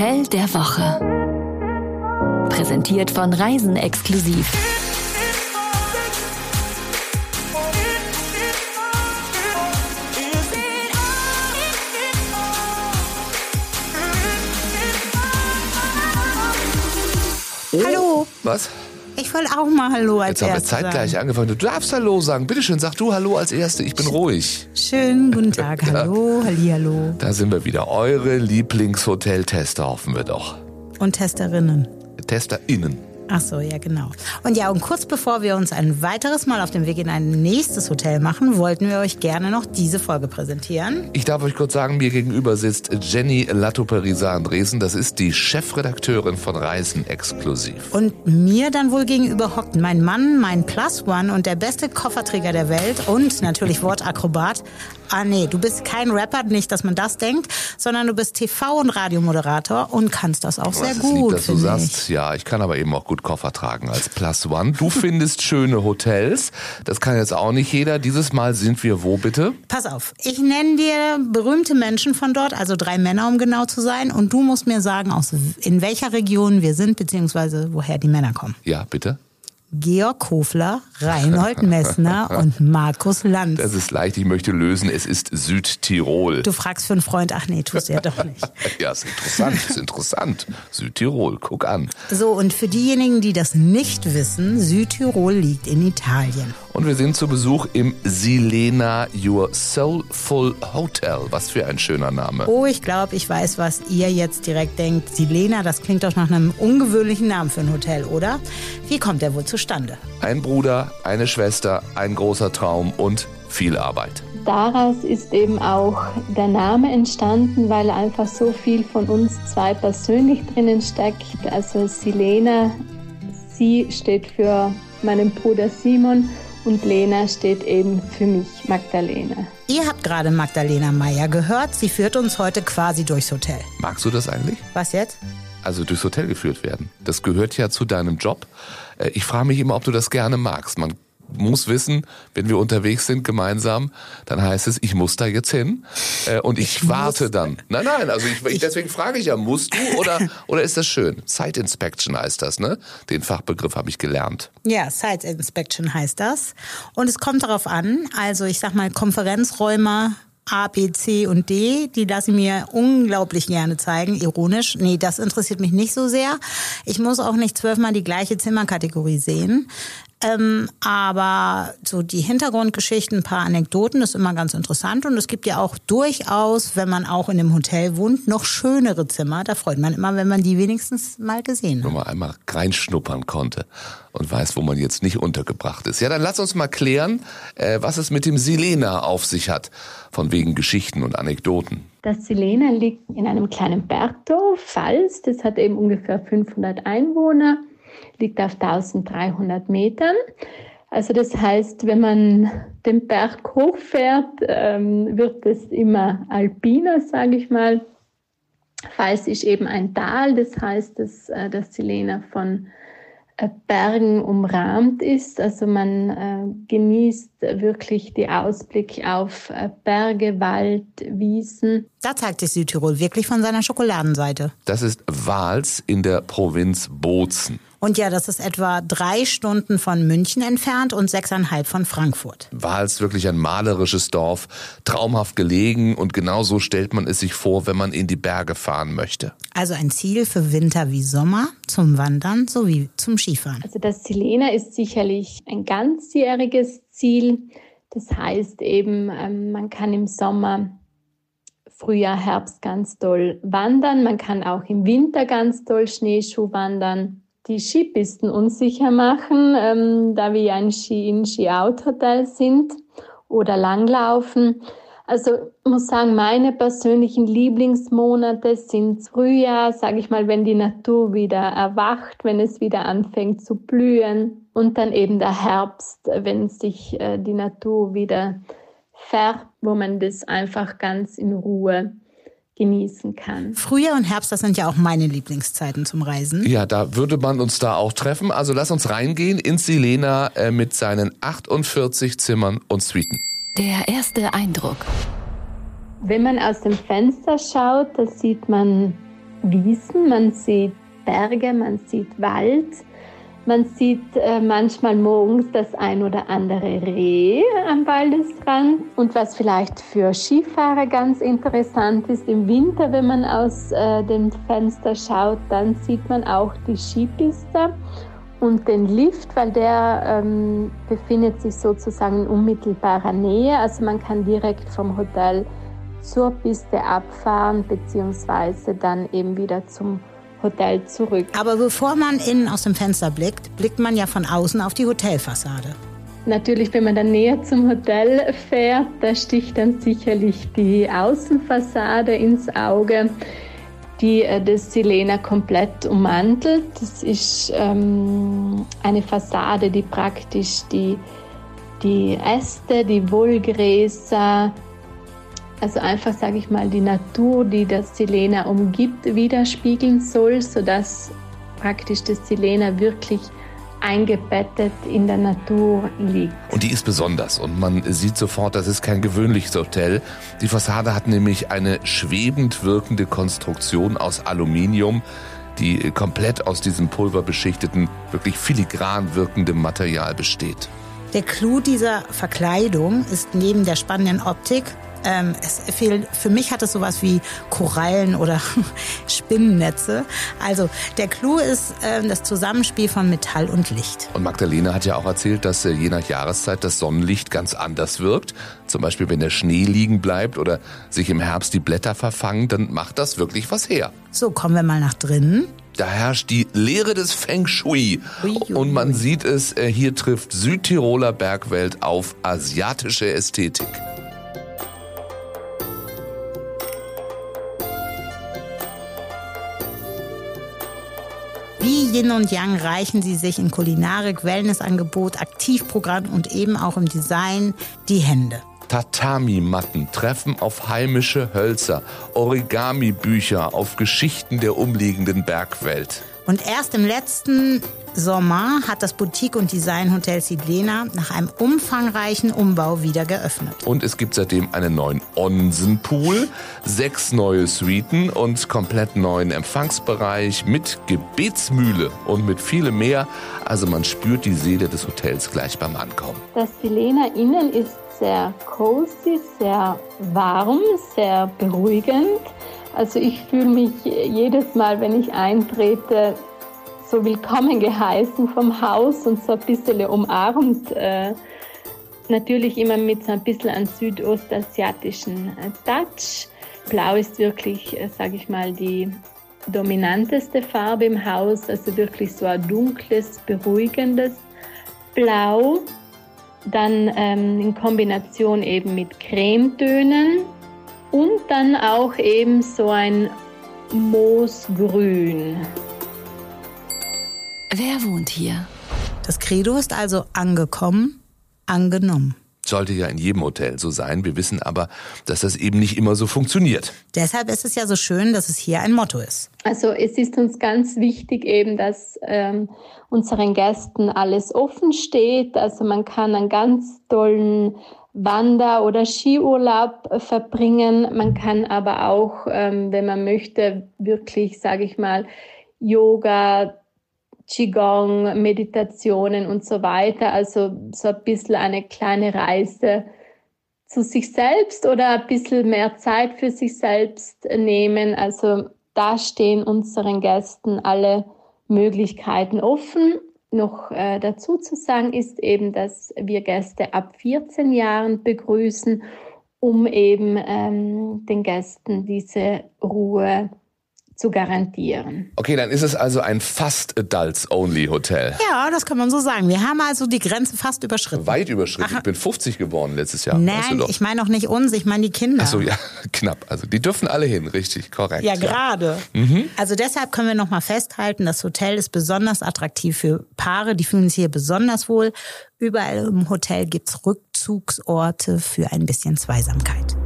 Hotel der Woche. Präsentiert von Reisen exklusiv. Hallo. Was? Ich wollte auch mal Hallo als Jetzt haben wir zeitgleich sagen. angefangen. Du darfst Hallo sagen. Bitte schön, sag du Hallo als Erste. Ich bin ruhig. Schönen guten Tag. Hallo, Hallihallo. Da sind wir wieder. Eure Lieblingshotel-Tester, hoffen wir doch. Und Testerinnen. TesterInnen. Ach so, ja genau. Und ja, und kurz bevor wir uns ein weiteres Mal auf den Weg in ein nächstes Hotel machen, wollten wir euch gerne noch diese Folge präsentieren. Ich darf euch kurz sagen, mir gegenüber sitzt Jenny Lattoperisa Andresen. Das ist die Chefredakteurin von Reisen exklusiv. Und mir dann wohl gegenüber hockt mein Mann, mein Plus One und der beste Kofferträger der Welt und natürlich Wortakrobat. Ah nee, du bist kein Rapper, nicht, dass man das denkt, sondern du bist TV- und Radiomoderator und kannst das auch sehr Das ist gut. lieb, dass du sagst, ja, ich kann aber eben auch gut Koffer tragen als Plus One. Du findest schöne Hotels. Das kann jetzt auch nicht jeder. Dieses Mal sind wir wo bitte? Pass auf, ich nenne dir berühmte Menschen von dort, also drei Männer, um genau zu sein, und du musst mir sagen, aus in welcher Region wir sind, beziehungsweise woher die Männer kommen. Ja, bitte. Georg Kofler, Reinhold Messner und Markus Lanz. Das ist leicht, ich möchte lösen. Es ist Südtirol. Du fragst für einen Freund, ach nee, tust du ja doch nicht. Ja, ist interessant, ist interessant. Südtirol, guck an. So, und für diejenigen, die das nicht wissen, Südtirol liegt in Italien. Und wir sind zu Besuch im Silena Your Soulful Hotel. Was für ein schöner Name. Oh, ich glaube, ich weiß, was ihr jetzt direkt denkt. Silena, das klingt doch nach einem ungewöhnlichen Namen für ein Hotel, oder? Wie kommt der wohl zustande? Ein Bruder, eine Schwester, ein großer Traum und viel Arbeit. Daraus ist eben auch der Name entstanden, weil einfach so viel von uns zwei persönlich drinnen steckt. Also Silena, sie steht für meinen Bruder Simon und Lena steht eben für mich, Magdalena. Ihr habt gerade Magdalena Meyer gehört. Sie führt uns heute quasi durchs Hotel. Magst du das eigentlich? Was jetzt? Also durchs Hotel geführt werden. Das gehört ja zu deinem Job. Äh, Ich frage mich immer, ob du das gerne magst. Man muss wissen, wenn wir unterwegs sind gemeinsam, dann heißt es, ich muss da jetzt hin äh, und ich, warte dann. Nein, nein, also ich, ich, deswegen frage ich ja, musst du oder oder ist das schön? Site Inspection heißt das, ne? Den Fachbegriff habe ich gelernt. Ja, Site Inspection heißt das. Und es kommt darauf an, also ich sag mal Konferenzräume A, B, C und D, die lasse ich mir unglaublich gerne zeigen. Ironisch. Nee, das interessiert mich nicht so sehr. Ich muss auch nicht zwölfmal die gleiche Zimmerkategorie sehen. Ähm, aber so die Hintergrundgeschichten, ein paar Anekdoten ist immer ganz interessant. Und es gibt ja auch durchaus, wenn man auch in einem Hotel wohnt, noch schönere Zimmer. Da freut man immer, wenn man die wenigstens mal gesehen Wenn hat. man einmal reinschnuppern konnte und weiß, wo man jetzt nicht untergebracht ist. Ja, dann lass uns mal klären, äh, was es mit dem Silena auf sich hat, von wegen Geschichten und Anekdoten. Das Silena liegt in einem kleinen Bergdorf, Pfalz. Das hat eben ungefähr 500 Einwohner, liegt auf 1300 Metern. Also das heißt, wenn man den Berg hochfährt, ähm, wird es immer alpiner, sage ich mal. Pfalz ist eben ein Tal, das heißt, dass äh, das Silena von äh, Bergen umrahmt ist. Also man äh, genießt wirklich die Ausblick auf äh, Berge, Wald, Wiesen. Da zeigt sich Südtirol wirklich von seiner Schokoladenseite. Das ist Wals in der Provinz Bozen. Und ja, das ist etwa drei Stunden von München entfernt und sechseinhalb von Frankfurt. Wals wirklich ein malerisches Dorf, traumhaft gelegen und genau so stellt man es sich vor, wenn man in die Berge fahren möchte. Also ein Ziel für Winter wie Sommer, zum Wandern sowie zum Skifahren. Also das Silena ist sicherlich ein ganzjähriges Ziel. Das heißt eben, ähm, man kann im Sommer, Frühjahr, Herbst ganz toll wandern. Man kann auch im Winter ganz toll Schneeschuh wandern. Die Skipisten unsicher machen, ähm, da wir ja ein Ski-In, Ski-Out-Hotel sind oder Langlaufen. Also muss sagen, meine persönlichen Lieblingsmonate sind Frühjahr, sage ich mal, wenn die Natur wieder erwacht, wenn es wieder anfängt zu blühen und dann eben der Herbst, wenn sich äh, die Natur wieder färbt, wo man das einfach ganz in Ruhe genießen kann. Frühjahr und Herbst, das sind ja auch meine Lieblingszeiten zum Reisen. Ja, da würde man uns da auch treffen. Also lass uns reingehen ins Silena äh, mit seinen 48 Zimmern und Suiten. Der erste Eindruck. Wenn man aus dem Fenster schaut, da sieht man Wiesen, man sieht Berge, man sieht Wald. Man sieht äh, manchmal morgens das ein oder andere Reh am Waldesrand. Und was vielleicht für Skifahrer ganz interessant ist, im Winter, wenn man aus äh, dem Fenster schaut, dann sieht man auch die Skipiste und den Lift, weil der ähm, befindet sich sozusagen in unmittelbarer Nähe. Also man kann direkt vom Hotel zur Piste abfahren, beziehungsweise dann eben wieder zum Hotel zurück. Aber bevor man innen aus dem Fenster blickt, blickt man ja von außen auf die Hotelfassade. Natürlich, wenn man dann näher zum Hotel fährt, da sticht dann sicherlich die Außenfassade ins Auge die äh, das Silena komplett ummantelt. Das ist ähm, eine Fassade, die praktisch die, die Äste, die Wohlgräser, also einfach, sage ich mal, die Natur, die das Silena umgibt, widerspiegeln soll, sodass praktisch das Silena wirklich eingebettet in der Natur liegt. Und die ist besonders und man sieht sofort, das ist kein gewöhnliches Hotel. Die Fassade hat nämlich eine schwebend wirkende Konstruktion aus Aluminium, die komplett aus diesem pulverbeschichteten, wirklich filigran wirkenden Material besteht. Der Clou dieser Verkleidung ist neben der spannenden Optik ähm, es fehlt, für mich hat es sowas wie Korallen oder Spinnennetze. Also der Clou ist ähm, das Zusammenspiel von Metall und Licht. Und Magdalena hat ja auch erzählt, dass äh, je nach Jahreszeit das Sonnenlicht ganz anders wirkt. Zum Beispiel, wenn der Schnee liegen bleibt oder sich im Herbst die Blätter verfangen, dann macht das wirklich was her. So, kommen wir mal nach drinnen. Da herrscht die Lehre des Feng Shui. Und man sieht es, äh, hier trifft Südtiroler Bergwelt auf asiatische Ästhetik. Yin und Yang reichen sie sich in Kulinarik, Wellnessangebot, Aktivprogramm und eben auch im Design die Hände. Tatami-Matten treffen auf heimische Hölzer, Origami-Bücher auf Geschichten der umliegenden Bergwelt. Und erst im letzten Sommer hat das Boutique- und Designhotel Sidlena nach einem umfangreichen Umbau wieder geöffnet. Und es gibt seitdem einen neuen Onsenpool, sechs neue Suiten und komplett neuen Empfangsbereich mit Gebetsmühle und mit vielem mehr. Also man spürt die Seele des Hotels gleich beim Ankommen. Das Silena innen ist sehr cozy, sehr warm, sehr beruhigend. Also ich fühle mich jedes Mal, wenn ich eintrete, so willkommen geheißen vom Haus und so ein bisschen umarmt. Äh, natürlich immer mit so ein bisschen einem südostasiatischen äh, Touch. Blau ist wirklich, äh, sage ich mal, die dominanteste Farbe im Haus, also wirklich so ein dunkles, beruhigendes Blau. Dann ähm, in Kombination eben mit Cremetönen und dann auch eben so ein Moosgrün. Wer wohnt hier? Das Credo ist also angekommen, angenommen. Sollte ja in jedem Hotel so sein. Wir wissen aber, dass das eben nicht immer so funktioniert. Deshalb ist es ja so schön, dass es hier ein Motto ist. Also es ist uns ganz wichtig eben, dass ähm, unseren Gästen alles offen steht. Also man kann einen ganz tollen Wander- oder Skiurlaub verbringen. Man kann aber auch, ähm, wenn man möchte, wirklich, sage ich mal, Yoga, Qigong, Meditationen und so weiter. Also so ein bisschen eine kleine Reise zu sich selbst oder ein bisschen mehr Zeit für sich selbst nehmen. Also da stehen unseren Gästen alle Möglichkeiten offen. Noch äh, dazu zu sagen ist eben, dass wir Gäste ab 14 Jahren begrüßen, um eben ähm, den Gästen diese Ruhe zu garantieren. Okay, dann ist es also ein fast Adults-Only Hotel. Ja, das kann man so sagen. Wir haben also die Grenze fast überschritten. Weit überschritten. Aha. Ich bin 50 geworden letztes Jahr. Nein, weißt du ich meine auch nicht uns, ich meine die Kinder. Ach so, ja, knapp. Also die dürfen alle hin, richtig, korrekt. Ja, gerade. Ja. Mhm. Also deshalb können wir nochmal festhalten, das Hotel ist besonders attraktiv für Paare, die fühlen sich hier besonders wohl. Überall im Hotel gibt's Rückzugsorte für ein bisschen Zweisamkeit.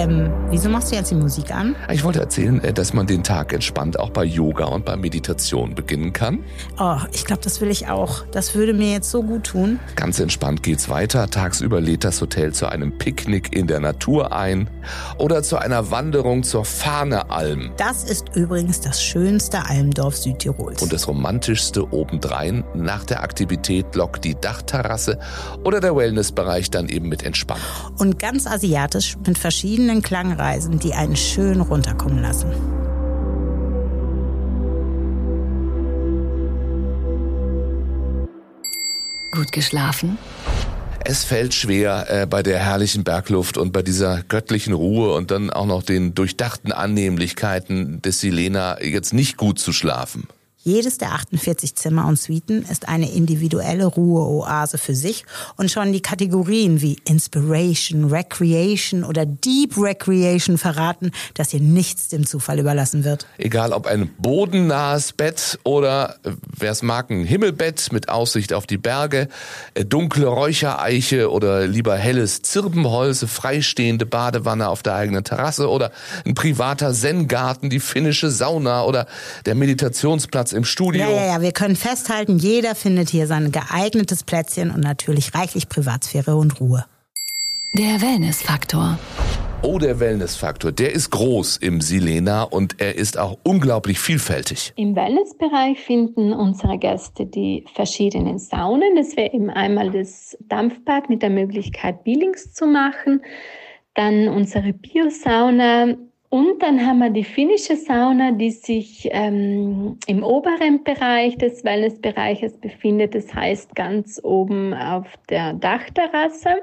Ähm, wieso machst du jetzt die Musik an? Ich wollte erzählen, äh, dass man den Tag entspannt auch bei Yoga und bei Meditation beginnen kann. Oh, ich glaube, das will ich auch. Das würde mir jetzt so gut tun. Ganz entspannt geht's weiter. Tagsüber lädt das Hotel zu einem Picknick in der Natur ein oder zu einer Wanderung zur Fahnealm. Das ist übrigens das schönste Almdorf Südtirols. Und das romantischste obendrein. Nach der Aktivität lockt die Dachterrasse oder der Wellnessbereich dann eben mit Entspannung. Und ganz asiatisch mit verschiedenen verschiedenen Klangreisen, die einen schön runterkommen lassen. Gut geschlafen? Es fällt schwer, äh, bei der herrlichen Bergluft und bei dieser göttlichen Ruhe und dann auch noch den durchdachten Annehmlichkeiten des Silena jetzt nicht gut zu schlafen. Jedes der 48 Zimmer und Suiten ist eine individuelle Ruheoase für sich und schon die Kategorien wie Inspiration, Recreation oder Deep Recreation verraten, dass hier nichts dem Zufall überlassen wird. Egal ob ein bodennahes Bett oder, wer es mag, ein Himmelbett mit Aussicht auf die Berge, äh, dunkle Räuchereiche oder lieber helles Zirbenholz, freistehende Badewanne auf der eigenen Terrasse oder ein privater Zen-Garten, die finnische Sauna oder der Meditationsplatz Platz im Studio. Ja, ja, ja, wir können festhalten, jeder findet hier sein geeignetes Plätzchen und natürlich reichlich Privatsphäre und Ruhe. Der Wellnessfaktor. Oh, der Wellnessfaktor, der ist groß im Silena und er ist auch unglaublich vielfältig. Im Wellnessbereich finden unsere Gäste die verschiedenen Saunen. Das wäre eben einmal das Dampfbad mit der Möglichkeit, Peelings zu machen. Dann unsere Biosauna und dann haben wir die finnische Sauna, die sich ähm, im oberen Bereich des Wellnessbereiches befindet. Das heißt ganz oben auf der Dachterrasse.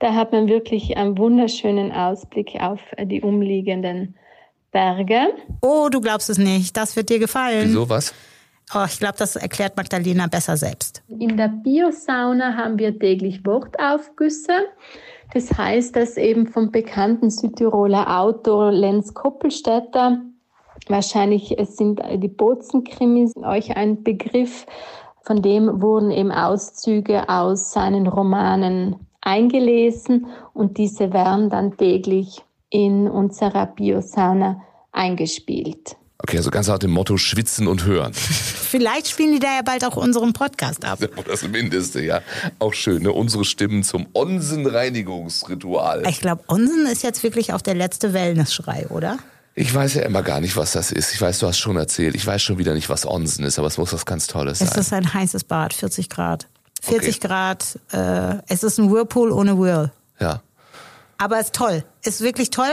Da hat man wirklich einen wunderschönen Ausblick auf die umliegenden Berge. Oh, du glaubst es nicht. Das wird dir gefallen. Wieso was? Oh, ich glaube, das erklärt Magdalena besser selbst. In der Biosauna haben wir täglich Wortaufgüsse. Das heißt, dass eben vom bekannten Südtiroler Autor Lenz Koppelstädter, wahrscheinlich es sind die Bozenkrimis euch ein Begriff, von dem wurden eben Auszüge aus seinen Romanen eingelesen und diese werden dann täglich in unserer Biosauna eingespielt. Okay, also ganz nach dem Motto schwitzen und hören. Vielleicht spielen die da ja bald auch unseren Podcast ab. Das Mindeste, ja. Auch schön, ne? Unsere Stimmen zum Onsen-Reinigungsritual. Ich glaube, Onsen ist jetzt wirklich auch der letzte Wellness-Schrei, oder? Ich weiß ja immer gar nicht, was das ist. Ich weiß, du hast schon erzählt. Ich weiß schon wieder nicht, was Onsen ist, aber es muss was ganz Tolles sein. Es ist ein heißes Bad, 40 Grad. 40 okay. Grad. Äh, es ist ein Whirlpool ohne Whirl. Ja. Aber ist toll. Ist wirklich toll.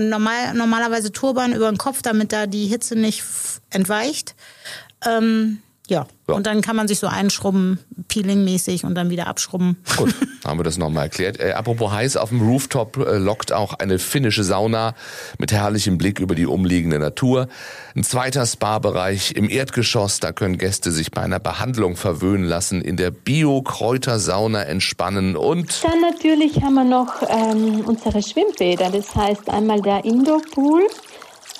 Normal, normalerweise Turban über den Kopf, damit da die Hitze nicht entweicht. Ähm, ja. ja. Und dann kann man sich so einschrubben, peelingmäßig und dann wieder abschrubben. Gut, haben wir das nochmal erklärt. Äh, apropos heiß, auf dem Rooftop äh, lockt auch eine finnische Sauna mit herrlichem Blick über die umliegende Natur. Ein zweiter Spa-Bereich im Erdgeschoss, da können Gäste sich bei einer Behandlung verwöhnen lassen, in der Bio-Kräutersauna entspannen und... Dann natürlich haben wir noch ähm, unsere Schwimmbäder, das heißt einmal der Indoor-Pool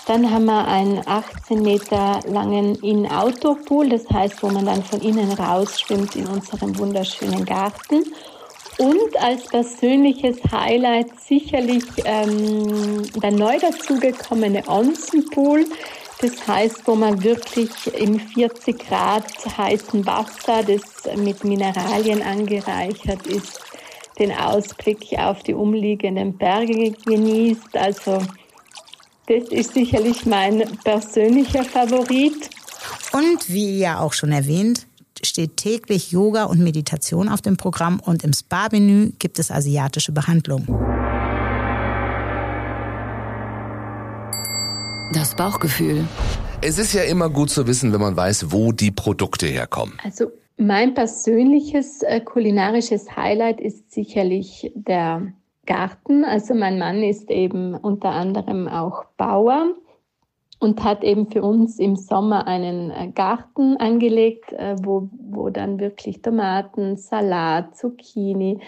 dann haben wir einen 18 Meter langen In-Outdoor-Pool, das heißt, wo man dann von innen rausschwimmt in unserem wunderschönen Garten. Und als persönliches Highlight sicherlich ähm, der neu dazugekommene Onsen-Pool. Das heißt, wo man wirklich im 40 Grad heißen Wasser, das mit Mineralien angereichert ist, den Ausblick auf die umliegenden Berge genießt. Also das ist sicherlich mein persönlicher Favorit. Und wie ja auch schon erwähnt, steht täglich Yoga und Meditation auf dem Programm und im Spa-Menü gibt es asiatische Behandlung. Das Bauchgefühl. Es ist ja immer gut zu wissen, wenn man weiß, wo die Produkte herkommen. Also mein persönliches äh, kulinarisches Highlight ist sicherlich der Garten. Also mein Mann ist eben unter anderem auch Bauer und hat eben für uns im Sommer einen äh, Garten angelegt, äh, wo, wo dann wirklich Tomaten, Salat, Zucchini,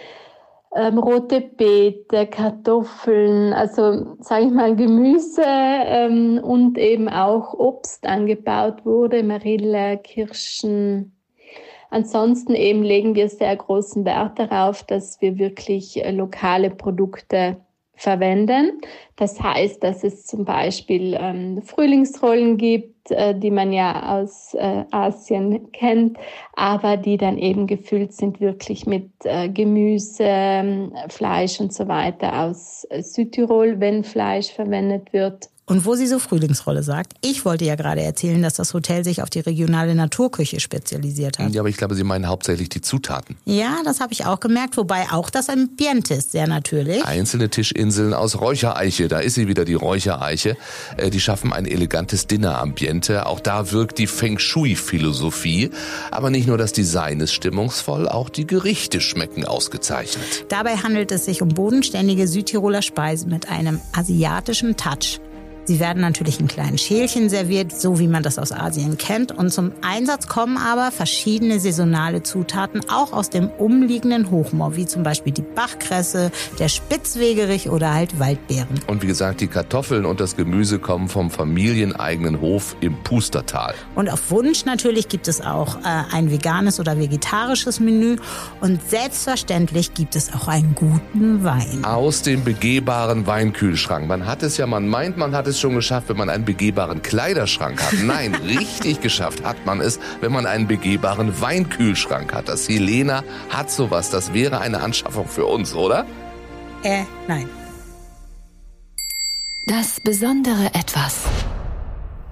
ähm, rote Beete, Kartoffeln, also sage ich mal Gemüse ähm, und eben auch Obst angebaut wurde, Marille, Kirschen, Ansonsten eben legen wir sehr großen Wert darauf, dass wir wirklich äh, lokale Produkte verwenden. Das heißt, dass es zum Beispiel ähm, Frühlingsrollen gibt, äh, die man ja aus äh, Asien kennt, aber die dann eben gefüllt sind wirklich mit äh, Gemüse, ähm, Fleisch und so weiter aus äh, Südtirol, wenn Fleisch verwendet wird. Und wo sie so Frühlingsrolle sagt, ich wollte ja gerade erzählen, dass das Hotel sich auf die regionale Naturküche spezialisiert hat. Ja, aber ich glaube, Sie meinen hauptsächlich die Zutaten. Ja, das habe ich auch gemerkt, wobei auch das Ambiente ist sehr natürlich. Einzelne Tischinseln aus Räuchereiche, da ist sie wieder, die Räuchereiche. Äh, die schaffen ein elegantes Dinnerambiente. Auch da wirkt die Feng Shui-Philosophie. Aber nicht nur das Design ist stimmungsvoll, auch die Gerichte schmecken ausgezeichnet. Dabei handelt es sich um bodenständige Südtiroler Speisen mit einem asiatischen Touch. Sie werden natürlich in kleinen Schälchen serviert, so wie man das aus Asien kennt. Und zum Einsatz kommen aber verschiedene saisonale Zutaten auch aus dem umliegenden Hochmoor, wie zum Beispiel die Bachkresse, der Spitzwegerich oder halt Waldbeeren. Und wie gesagt, die Kartoffeln und das Gemüse kommen vom familieneigenen Hof im Pustertal. Und auf Wunsch natürlich gibt es auch äh, ein veganes oder vegetarisches Menü. Und selbstverständlich gibt es auch einen guten Wein. Aus dem begehbaren Weinkühlschrank. Man hat es ja, man meint, man hat es schon geschafft, wenn man einen begehbaren Kleiderschrank hat. Nein, richtig geschafft hat man es, wenn man einen begehbaren Weinkühlschrank hat. Das Helena hat sowas. Das wäre eine Anschaffung für uns, oder? Äh, nein. Das besondere Etwas.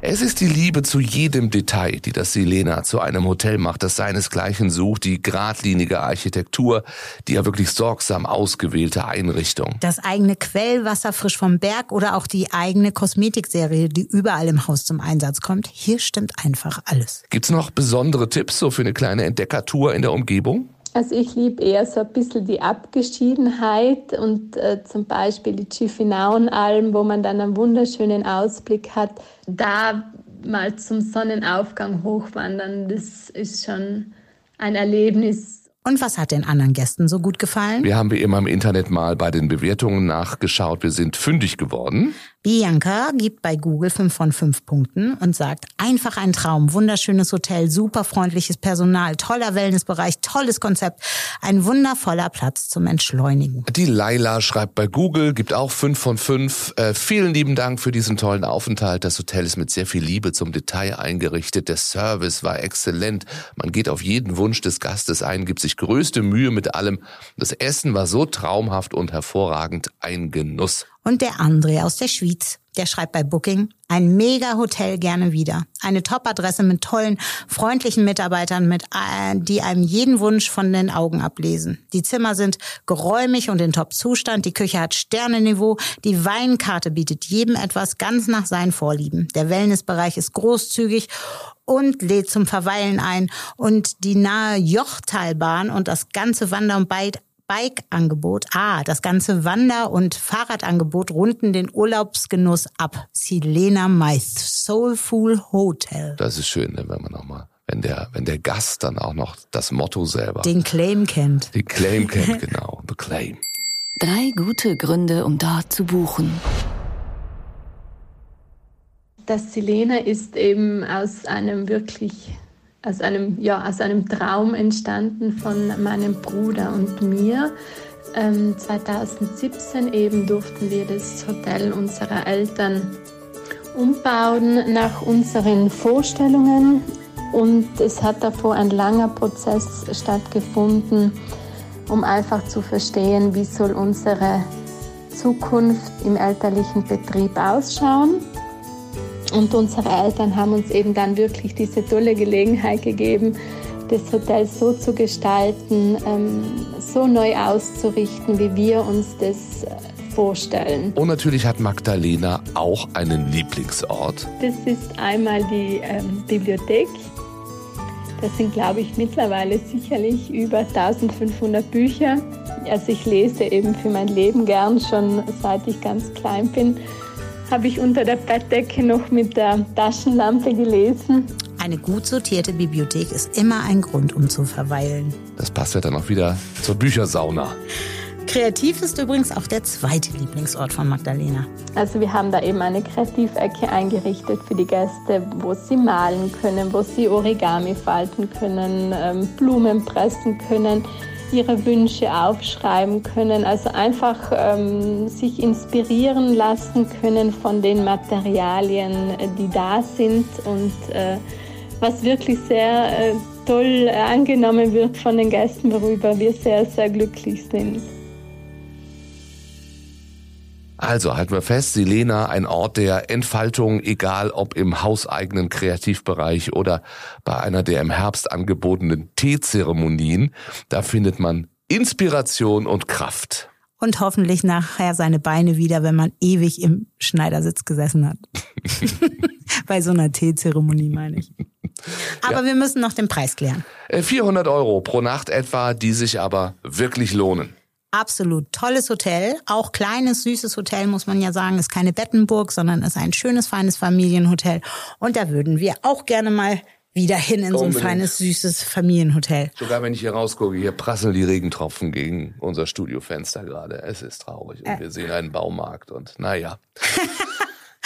Es ist die Liebe zu jedem Detail, die das Silena zu einem Hotel macht, das seinesgleichen sucht, die geradlinige Architektur, die ja wirklich sorgsam ausgewählte Einrichtung. Das eigene Quellwasser frisch vom Berg oder auch die eigene Kosmetikserie, die überall im Haus zum Einsatz kommt. Hier stimmt einfach alles. Gibt's noch besondere Tipps so für eine kleine Entdeckertour in der Umgebung? Also ich liebe eher so ein bisschen die Abgeschiedenheit und äh, zum Beispiel die Chifinaunalm, wo man dann einen wunderschönen Ausblick hat. Da mal zum Sonnenaufgang hochwandern, das ist schon ein Erlebnis, und was hat den anderen Gästen so gut gefallen? Wir haben wie immer im Internet mal bei den Bewertungen nachgeschaut. Wir sind fündig geworden. Bianca gibt bei Google 5 von 5 Punkten und sagt, einfach ein Traum, wunderschönes Hotel, super freundliches Personal, toller Wellnessbereich, tolles Konzept, ein wundervoller Platz zum Entschleunigen. Die Laila schreibt bei Google, gibt auch 5 von 5. Äh, vielen lieben Dank für diesen tollen Aufenthalt. Das Hotel ist mit sehr viel Liebe zum Detail eingerichtet. Der Service war exzellent. Man geht auf jeden Wunsch des Gastes ein, gibt sich größte Mühe mit allem. Das Essen war so traumhaft und hervorragend ein Genuss. Und der André aus der Schweiz, der schreibt bei Booking, ein mega Hotel gerne wieder. Eine Top-Adresse mit tollen, freundlichen Mitarbeitern, mit, äh, die einem jeden Wunsch von den Augen ablesen. Die Zimmer sind geräumig und in Top-Zustand. Die Küche hat Sternenniveau. Die Weinkarte bietet jedem etwas ganz nach seinen Vorlieben. Der Wellnessbereich ist großzügig und lädt zum Verweilen ein. Und die nahe Jochtalbahn und das ganze Wander- und Bike-Angebot, ah, das ganze Wander- und Fahrradangebot runden den Urlaubsgenuss ab. Silena Meist, Soulful Hotel. Das ist schön, ne, wenn man nochmal wenn der, wenn der Gast dann auch noch das Motto selber. Den Claim kennt. Den Claim kennt, genau. The Claim. Drei gute Gründe, um dort zu buchen. Das Silena ist eben aus einem wirklich, aus einem, ja, aus einem Traum entstanden von meinem Bruder und mir. Ähm, 2017 eben durften wir das Hotel unserer Eltern umbauen nach unseren Vorstellungen und es hat davor ein langer Prozess stattgefunden, um einfach zu verstehen, wie soll unsere Zukunft im elterlichen Betrieb ausschauen. Und unsere Eltern haben uns eben dann wirklich diese tolle Gelegenheit gegeben, das Hotel so zu gestalten, ähm, so neu auszurichten, wie wir uns das äh, vorstellen. Und natürlich hat Magdalena auch einen Lieblingsort. Das ist einmal die ähm, Bibliothek. Das sind, glaube ich, mittlerweile sicherlich über 1500 Bücher. Also ich lese eben für mein Leben gern schon seit ich ganz klein bin habe ich unter der Bettdecke noch mit der Taschenlampe gelesen. Eine gut sortierte Bibliothek ist immer ein Grund, um zu verweilen. Das passt ja dann auch wieder zur Büchersauna. Kreativ ist übrigens auch der zweite Lieblingsort von Magdalena. Also wir haben da eben eine Kreativecke eingerichtet für die Gäste, wo sie malen können, wo sie Origami falten können, ähm, Blumen pressen können. Ihre Wünsche aufschreiben können, also einfach ähm, sich inspirieren lassen können von den Materialien, die da sind und äh, was wirklich sehr äh, toll angenommen wird von den Gästen, worüber wir sehr, sehr glücklich sind. Also halten wir fest, Silena, ein Ort der Entfaltung, egal ob im hauseigenen Kreativbereich oder bei einer der im Herbst angebotenen Teezeremonien, da findet man Inspiration und Kraft. Und hoffentlich nachher seine Beine wieder, wenn man ewig im Schneidersitz gesessen hat. bei so einer Teezeremonie meine ich. Aber ja. wir müssen noch den Preis klären. 400 äh, Euro pro Nacht etwa, die sich aber wirklich lohnen. Absolut tolles Hotel, auch kleines, süßes Hotel, muss man ja sagen, ist keine Bettenburg, sondern ist ein schönes, feines Familienhotel. Und da würden wir auch gerne mal wieder hin in Unbedingt. so ein feines, süßes Familienhotel. Sogar wenn ich hier rausgucke, hier prasseln die Regentropfen gegen unser Studiofenster gerade. Es ist traurig. Und äh. wir sehen einen Baumarkt und naja.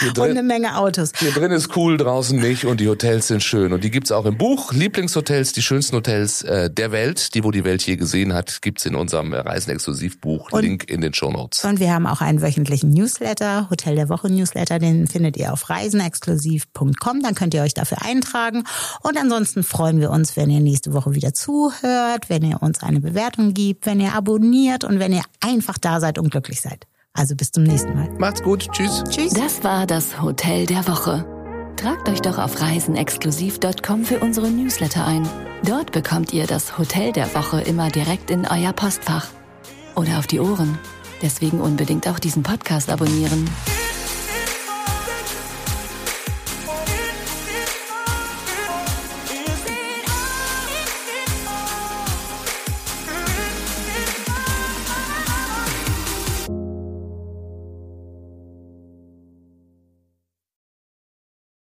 Drin, und eine Menge Autos. Hier drin ist cool, draußen nicht und die Hotels sind schön. Und die gibt's auch im Buch. Lieblingshotels, die schönsten Hotels äh, der Welt, die wo die Welt je gesehen hat, gibt's in unserem Reisenexklusivbuch. Link in den Show Notes. Und wir haben auch einen wöchentlichen Newsletter, Hotel der Woche Newsletter, den findet ihr auf reisenexklusiv.com. Dann könnt ihr euch dafür eintragen. Und ansonsten freuen wir uns, wenn ihr nächste Woche wieder zuhört, wenn ihr uns eine Bewertung gibt, wenn ihr abonniert und wenn ihr einfach da seid und glücklich seid. Also bis zum nächsten Mal. Macht's gut. Tschüss. Tschüss. Das war das Hotel der Woche. Tragt euch doch auf reisenexklusiv.com für unsere Newsletter ein. Dort bekommt ihr das Hotel der Woche immer direkt in euer Postfach. Oder auf die Ohren. Deswegen unbedingt auch diesen Podcast abonnieren.